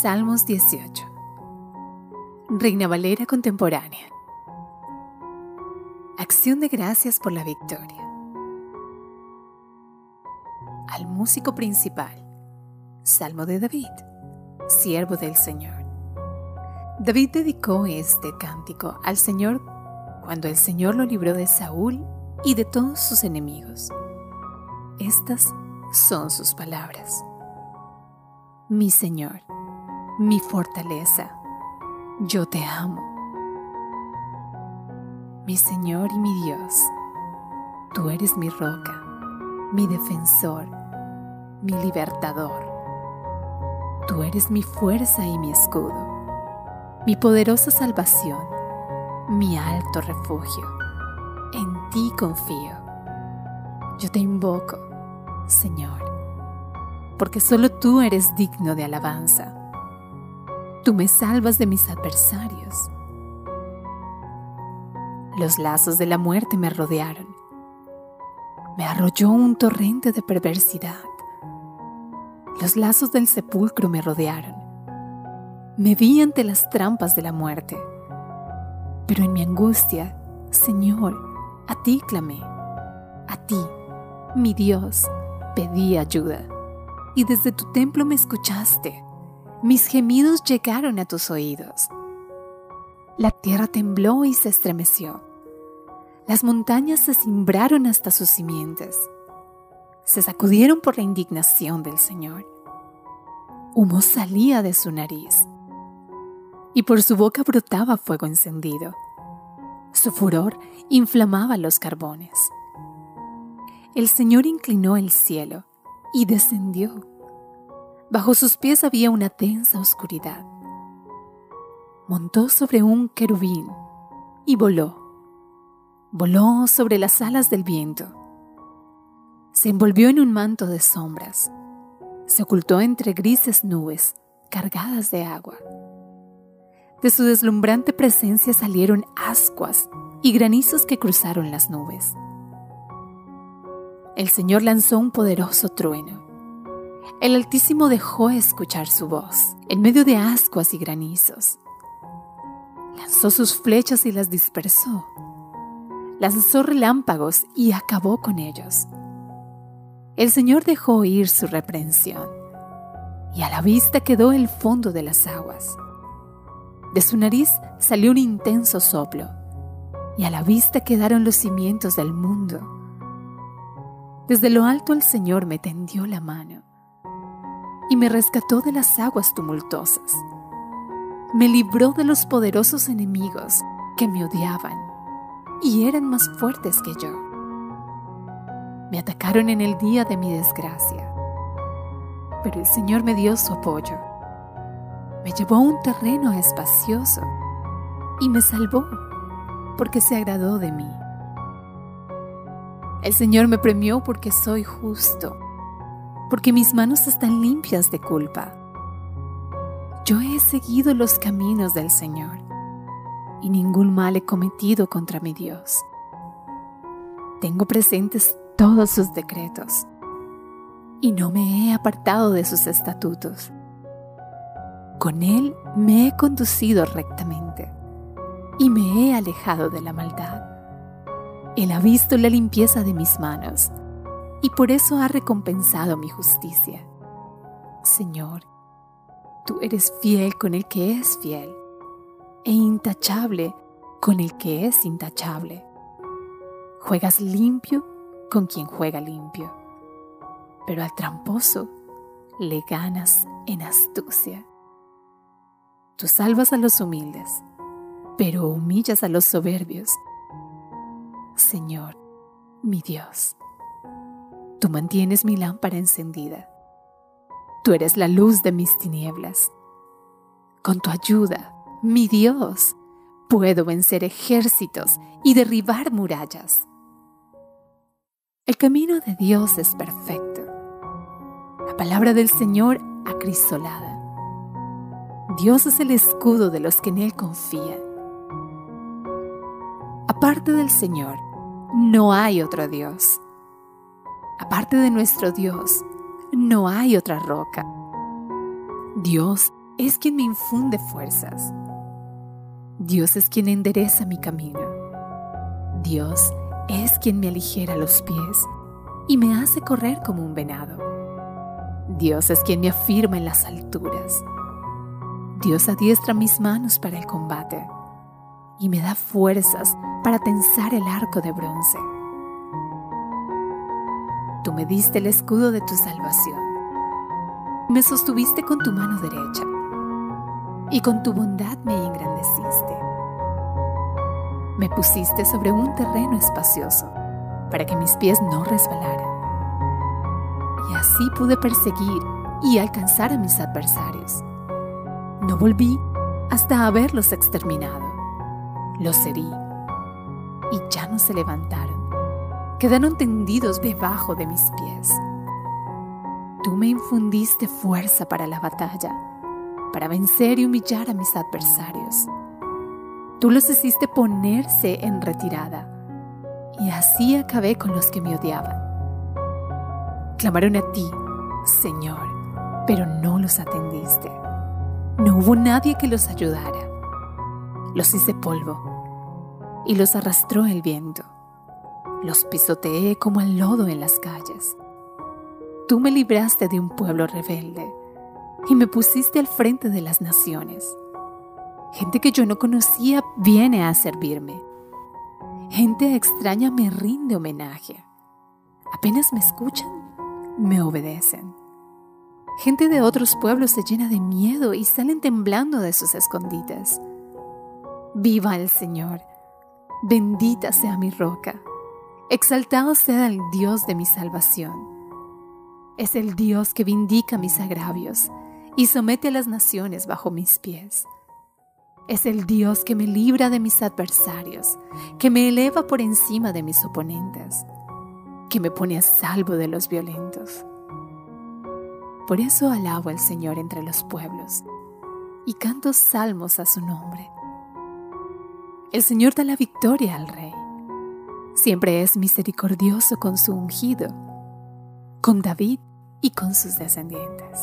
Salmos 18. Reina Valera contemporánea. Acción de gracias por la victoria. Al músico principal. Salmo de David, siervo del Señor. David dedicó este cántico al Señor cuando el Señor lo libró de Saúl y de todos sus enemigos. Estas son sus palabras. Mi Señor, mi fortaleza, yo te amo. Mi Señor y mi Dios, tú eres mi roca, mi defensor, mi libertador. Tú eres mi fuerza y mi escudo, mi poderosa salvación, mi alto refugio. En ti confío. Yo te invoco, Señor, porque solo tú eres digno de alabanza Tú me salvas de mis adversarios. Los lazos de la muerte me rodearon. Me arrolló un torrente de perversidad. Los lazos del sepulcro me rodearon. Me vi ante las trampas de la muerte. Pero en mi angustia, Señor, a ti clamé. A ti, mi Dios, pedí ayuda. Y desde tu templo me escuchaste mis gemidos llegaron a tus oídos. La tierra tembló y se estremeció. Las montañas se cimbraron hasta sus simientes. Se sacudieron por la indignación del Señor. Humo salía de su nariz y por su boca brotaba fuego encendido. Su furor inflamaba los carbones. El Señor inclinó el cielo y descendió Bajo sus pies había una densa oscuridad. Montó sobre un querubín y voló. Voló sobre las alas del viento. Se envolvió en un manto de sombras. Se ocultó entre grises nubes cargadas de agua. De su deslumbrante presencia salieron ascuas y granizos que cruzaron las nubes. El Señor lanzó un poderoso trueno el Altísimo dejó escuchar su voz en medio de ascuas y granizos. Lanzó sus flechas y las dispersó. Lanzó relámpagos y acabó con ellos. El Señor dejó oír su reprensión y a la vista quedó el fondo de las aguas. De su nariz salió un intenso soplo y a la vista quedaron los cimientos del mundo. Desde lo alto el Señor me tendió la mano y me rescató de las aguas tumultuosas. Me libró de los poderosos enemigos que me odiaban y eran más fuertes que yo. Me atacaron en el día de mi desgracia, pero el Señor me dio su apoyo. Me llevó a un terreno espacioso y me salvó porque se agradó de mí. El Señor me premió porque soy justo porque mis manos están limpias de culpa. Yo he seguido los caminos del Señor y ningún mal he cometido contra mi Dios. Tengo presentes todos sus decretos y no me he apartado de sus estatutos. Con Él me he conducido rectamente y me he alejado de la maldad. Él ha visto la limpieza de mis manos y por eso ha recompensado mi justicia. Señor, tú eres fiel con el que es fiel e intachable con el que es intachable. Juegas limpio con quien juega limpio, pero al tramposo le ganas en astucia. Tú salvas a los humildes, pero humillas a los soberbios. Señor, mi Dios. Tú mantienes mi lámpara encendida. Tú eres la luz de mis tinieblas. Con tu ayuda, mi Dios, puedo vencer ejércitos y derribar murallas. El camino de Dios es perfecto. La palabra del Señor acrisolada. Dios es el escudo de los que en Él confían. Aparte del Señor, no hay otro Dios. Aparte de nuestro Dios, no hay otra roca. Dios es quien me infunde fuerzas. Dios es quien endereza mi camino. Dios es quien me aligera los pies y me hace correr como un venado. Dios es quien me afirma en las alturas. Dios adiestra mis manos para el combate y me da fuerzas para tensar el arco de bronce. Tú me diste el escudo de tu salvación. Me sostuviste con tu mano derecha y con tu bondad me engrandeciste. Me pusiste sobre un terreno espacioso para que mis pies no resbalaran. Y así pude perseguir y alcanzar a mis adversarios. No volví hasta haberlos exterminado. Los herí y ya no se levantaron. Quedaron tendidos debajo de mis pies. Tú me infundiste fuerza para la batalla, para vencer y humillar a mis adversarios. Tú los hiciste ponerse en retirada y así acabé con los que me odiaban. Clamaron a ti, Señor, pero no los atendiste. No hubo nadie que los ayudara. Los hice polvo y los arrastró el viento. Los pisoteé como el lodo en las calles. Tú me libraste de un pueblo rebelde y me pusiste al frente de las naciones. Gente que yo no conocía viene a servirme. Gente extraña me rinde homenaje. Apenas me escuchan, me obedecen. Gente de otros pueblos se llena de miedo y salen temblando de sus escondites. Viva el Señor, bendita sea mi roca, exaltado sea el Dios de mi salvación. Es el Dios que vindica mis agravios y somete a las naciones bajo mis pies. Es el Dios que me libra de mis adversarios, que me eleva por encima de mis oponentes, que me pone a salvo de los violentos. Por eso alabo al Señor entre los pueblos y canto salmos a su nombre. El Señor da la victoria al Rey. Siempre es misericordioso con su ungido, con David y con sus descendientes.